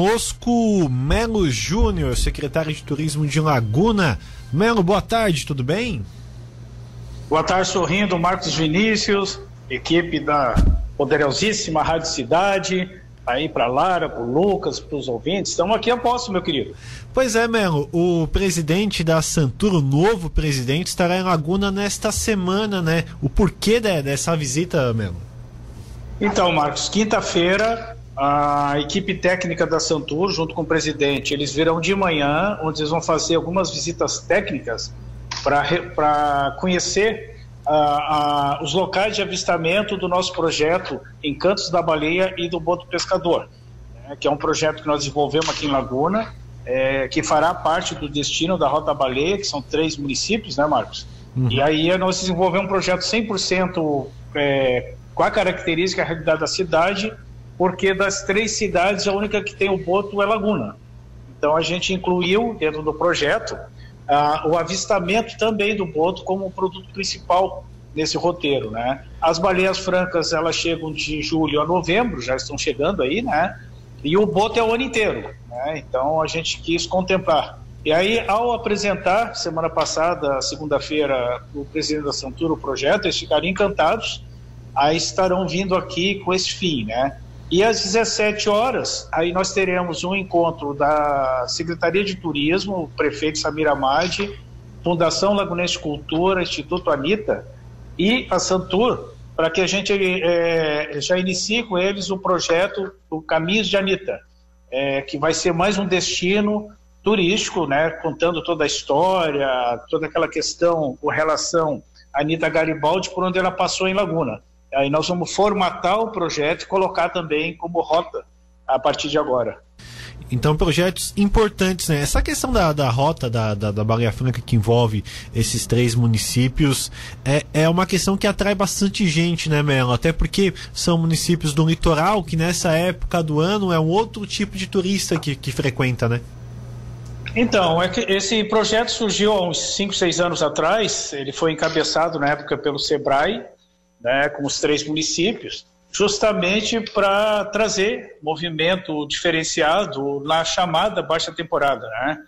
conosco Melo Júnior, secretário de Turismo de Laguna. Melo, boa tarde, tudo bem? Boa tarde, sorrindo, Marcos Vinícius, equipe da poderosíssima Rádio Cidade, aí para Lara, para Lucas, para os ouvintes. Estamos aqui a posto, meu querido. Pois é, Melo, o presidente da Santura, o novo presidente, estará em Laguna nesta semana, né? O porquê de, dessa visita, Melo? Então, Marcos, quinta-feira a equipe técnica da Santur, junto com o presidente, eles virão de manhã, onde eles vão fazer algumas visitas técnicas para conhecer uh, uh, os locais de avistamento do nosso projeto Encantos da Baleia e do Boto Pescador, né, que é um projeto que nós desenvolvemos aqui em Laguna, é, que fará parte do destino da Rota Baleia, que são três municípios, né, Marcos? Uhum. E aí nós desenvolvemos um projeto 100% é, com a característica, a realidade da cidade, porque das três cidades, a única que tem o boto é Laguna. Então a gente incluiu dentro do projeto ah, o avistamento também do boto como produto principal nesse roteiro, né? As baleias francas elas chegam de julho a novembro, já estão chegando aí, né? E o boto é o ano inteiro, né? Então a gente quis contemplar. E aí, ao apresentar semana passada, segunda-feira, o presidente da Santura o projeto, eles ficaram encantados. Aí estarão vindo aqui com esse fim, né? E às 17 horas, aí nós teremos um encontro da Secretaria de Turismo, o prefeito Samir Amadi, Fundação Lagunense Cultura, Instituto Anita e a Santur, para que a gente é, já inicie com eles o projeto o Caminhos de Anita, é, que vai ser mais um destino turístico, né, contando toda a história, toda aquela questão com relação a Anita Garibaldi, por onde ela passou em Laguna. Aí nós vamos formatar o projeto e colocar também como rota a partir de agora. Então, projetos importantes, né? Essa questão da, da rota da, da, da Baleia Franca que envolve esses três municípios é, é uma questão que atrai bastante gente, né, Melo? Até porque são municípios do litoral que nessa época do ano é um outro tipo de turista que, que frequenta, né? Então, é que esse projeto surgiu há uns 5, 6 anos atrás, ele foi encabeçado na época pelo SEBRAE, né, com os três municípios, justamente para trazer movimento diferenciado na chamada baixa temporada, né?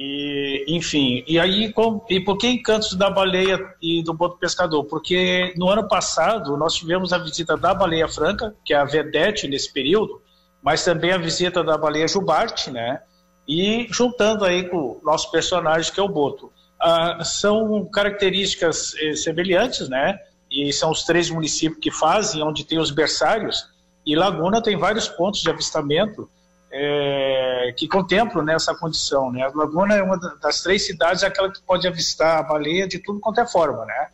E, enfim, e aí com, e por que Encantos da Baleia e do Boto Pescador? Porque no ano passado nós tivemos a visita da Baleia Franca, que é a vedete nesse período, mas também a visita da Baleia Jubarte, né? E juntando aí com o nosso personagem que é o Boto. Ah, são características eh, semelhantes, né? E são os três municípios que fazem, onde tem os berçários, e Laguna tem vários pontos de avistamento é, que contemplam né, essa condição. Né? Laguna é uma das três cidades, aquela que pode avistar a baleia de tudo quanto é forma, né?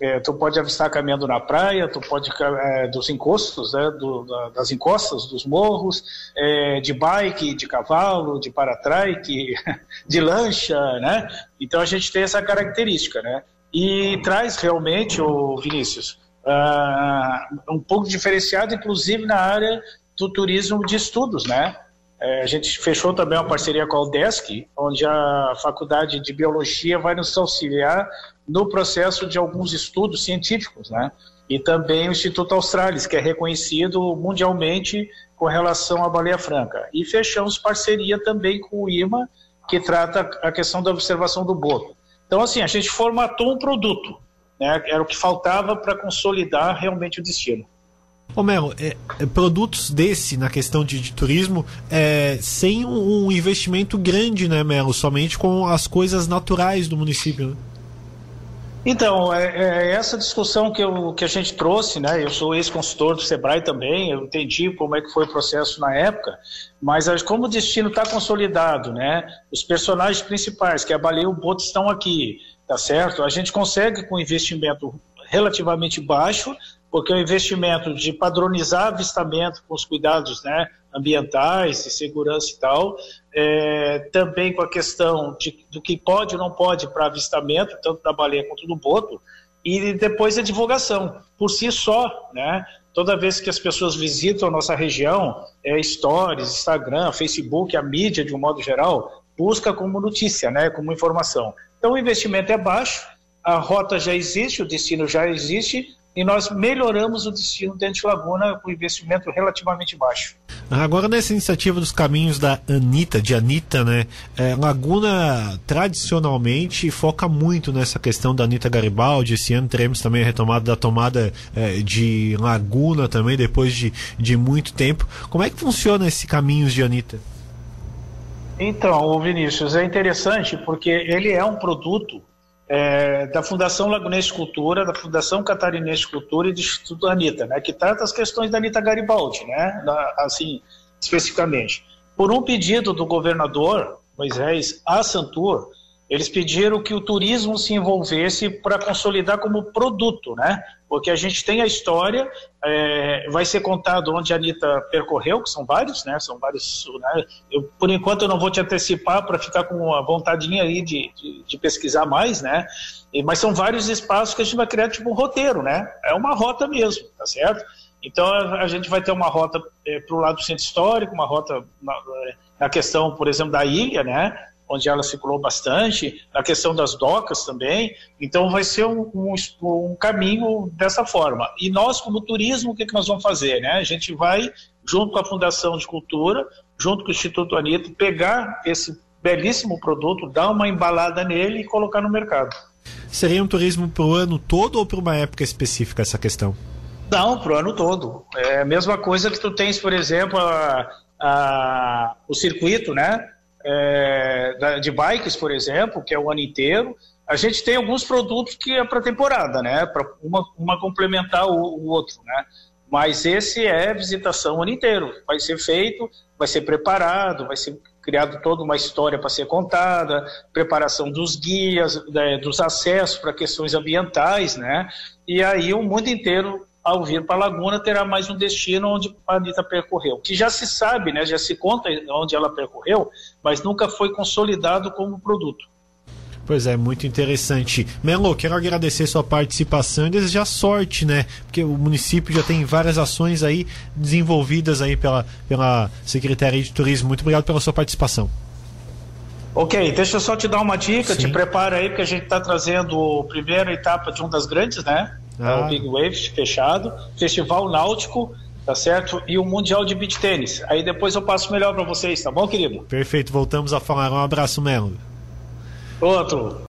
É, tu pode avistar caminhando na praia, tu pode é, dos encostos, né, do, da, das encostas dos morros, é, de bike, de cavalo, de paratrike, de lancha, né? Então a gente tem essa característica, né? E traz realmente, o Vinícius, uh, um pouco diferenciado, inclusive na área do turismo de estudos, né? É, a gente fechou também uma parceria com a UDESC, onde a Faculdade de Biologia vai nos auxiliar no processo de alguns estudos científicos, né? E também o Instituto Australis, que é reconhecido mundialmente com relação à baleia franca. E fechamos parceria também com o IMA, que trata a questão da observação do boto. Então, assim, a gente formatou um produto, né? Era o que faltava para consolidar realmente o destino. Melo, é, é, produtos desse na questão de, de turismo é, sem um, um, investimento grande, né, Melo? Somente com as coisas naturais do município. Né? Então, é, é, essa discussão que, eu, que a gente trouxe, né? Eu sou ex-consultor do Sebrae também, eu entendi como é que foi o processo na época, mas como o destino está consolidado, né? Os personagens principais, que é a baleia e o boto, estão aqui, tá certo? A gente consegue com investimento relativamente baixo, porque o investimento de padronizar avistamento com os cuidados né, ambientais e segurança e tal, é, também com a questão de, do que pode ou não pode para avistamento, tanto da baleia quanto do boto, e depois a divulgação, por si só, né? Toda vez que as pessoas visitam a nossa região, é, stories, Instagram, Facebook, a mídia de um modo geral, busca como notícia, né, como informação. Então o investimento é baixo, a rota já existe, o destino já existe, e nós melhoramos o destino dentro de Laguna com investimento relativamente baixo. Agora nessa iniciativa dos caminhos da Anitta, de Anitta, né? É, Laguna tradicionalmente foca muito nessa questão da Anitta Garibaldi. Esse ano teremos também a retomada da tomada é, de Laguna também, depois de, de muito tempo. Como é que funciona esse caminhos de Anitta? Então, Vinícius, é interessante porque ele é um produto é, da Fundação Lagunense Cultura, da Fundação Catarinense Cultura e do Instituto Anitta, né, que trata as questões da Anitta Garibaldi, né, na, assim, especificamente. Por um pedido do governador Moisés a Santur, eles pediram que o turismo se envolvesse para consolidar como produto, né? Porque a gente tem a história, é, vai ser contado onde a Anitta percorreu, que são vários, né? São vários. Né? Eu, por enquanto eu não vou te antecipar para ficar com a vontadinha aí de, de, de, pesquisar mais, né? E, mas são vários espaços que a gente vai criar tipo um roteiro, né? É uma rota mesmo, tá certo? Então a, gente vai ter uma rota é, para o lado do centro histórico, uma rota na, na questão, por exemplo, da ilha, né? Onde ela circulou bastante, na questão das docas também. Então, vai ser um, um, um, caminho dessa forma. E nós, como turismo, o que, que nós vamos fazer? Né? A gente vai, junto com a Fundação de Cultura, junto com o Instituto Anitta, pegar esse belíssimo produto, dar uma embalada nele e colocar no mercado. Seria um turismo para o ano todo ou para uma época específica essa questão? Não, para o ano todo. É a mesma coisa que tu tens, por exemplo, a, a, o circuito, né? É, de bikes, por exemplo, que é o ano inteiro, a gente tem alguns produtos que é para temporada, né? Para uma, uma complementar o, o, outro, né? Mas esse é visitação o ano inteiro. Vai ser feito, vai ser preparado, vai ser criado toda uma história para ser contada, preparação dos guias, né, dos acessos para questões ambientais, né? E aí o mundo inteiro ao vir para a Laguna, terá mais um destino onde a Anitta percorreu. Que já se sabe, né, já se conta onde ela percorreu, mas nunca foi consolidado como produto. Pois é, muito interessante. Melo, quero agradecer sua participação e desejar sorte, né? Porque o município já tem várias ações aí desenvolvidas aí pela, pela Secretaria de Turismo. Muito obrigado pela sua participação. Ok, deixa eu só te dar uma dica, Sim. te prepara aí, porque a gente está trazendo a primeira etapa de um das grandes, né? É ah. o Big Waves fechado, Festival Náutico, tá certo? E o Mundial de Beach Tênis. Aí depois eu passo melhor para vocês, tá bom, querido? Perfeito, voltamos a falar. Um abraço, Melo. Outro.